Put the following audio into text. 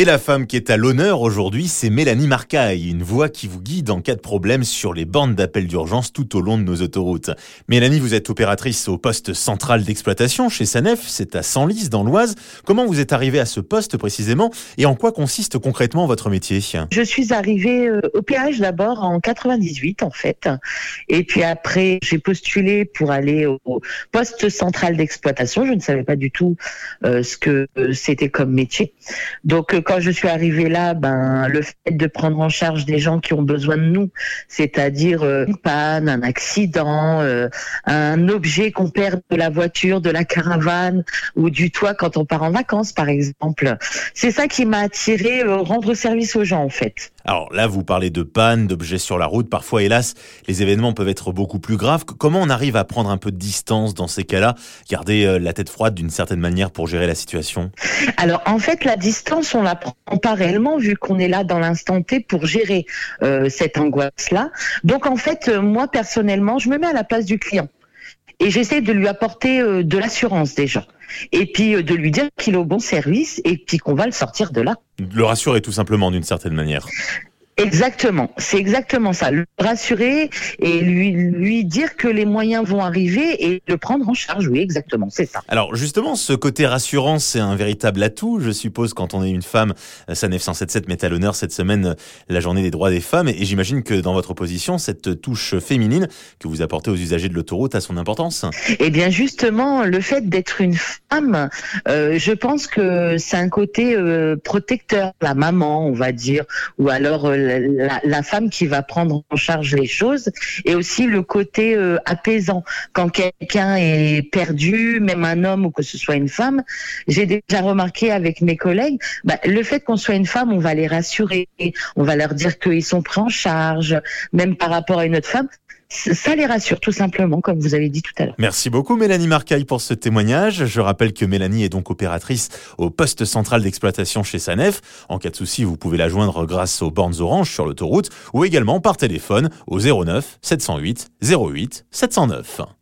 Et la femme qui est à l'honneur aujourd'hui, c'est Mélanie Marcaille, une voix qui vous guide en cas de problème sur les bandes d'appel d'urgence tout au long de nos autoroutes. Mélanie, vous êtes opératrice au poste central d'exploitation chez Sanef, c'est à Senlis dans l'Oise. Comment vous êtes arrivée à ce poste précisément et en quoi consiste concrètement votre métier? Je suis arrivée euh, au péage d'abord en 98 en fait. Et puis après, j'ai postulé pour aller au poste central d'exploitation. Je ne savais pas du tout euh, ce que euh, c'était comme métier. Donc quand je suis arrivée là, ben le fait de prendre en charge des gens qui ont besoin de nous, c'est-à-dire euh, une panne, un accident, euh, un objet qu'on perd de la voiture, de la caravane ou du toit quand on part en vacances, par exemple. C'est ça qui m'a attiré euh, rendre service aux gens en fait. Alors là, vous parlez de panne, d'objets sur la route. Parfois, hélas, les événements peuvent être beaucoup plus graves. Comment on arrive à prendre un peu de distance dans ces cas-là? Garder la tête froide d'une certaine manière pour gérer la situation? Alors en fait, la distance, on la prend pas réellement vu qu'on est là dans l'instant T pour gérer euh, cette angoisse-là. Donc en fait, euh, moi personnellement, je me mets à la place du client et j'essaie de lui apporter euh, de l'assurance déjà. Et puis de lui dire qu'il est au bon service et puis qu'on va le sortir de là. Le rassurer tout simplement d'une certaine manière. Exactement, c'est exactement ça. Le rassurer et lui lui dire que les moyens vont arriver et le prendre en charge. Oui, exactement, c'est ça. Alors justement, ce côté rassurant, c'est un véritable atout, je suppose, quand on est une femme. SANEF 177 met à l'honneur cette semaine la journée des droits des femmes et j'imagine que dans votre position, cette touche féminine que vous apportez aux usagers de l'autoroute a son importance. Eh bien justement, le fait d'être une femme, euh, je pense que c'est un côté euh, protecteur, la maman, on va dire, ou alors euh, la, femme qui va prendre en charge les choses et aussi le côté euh, apaisant. Quand quelqu'un est perdu, même un homme ou que ce soit une femme, j'ai déjà remarqué avec mes collègues, bah, le fait qu'on soit une femme, on va les rassurer, on va leur dire qu'ils sont pris en charge, même par rapport à une autre femme ça les rassure tout simplement, comme vous avez dit tout à l'heure. Merci beaucoup Mélanie Marcaille pour ce témoignage. Je rappelle que Mélanie est donc opératrice au poste central d'exploitation chez Sanef. En cas de souci, vous pouvez la joindre grâce aux bornes orange sur l'autoroute ou également par téléphone au 09 708 08 709.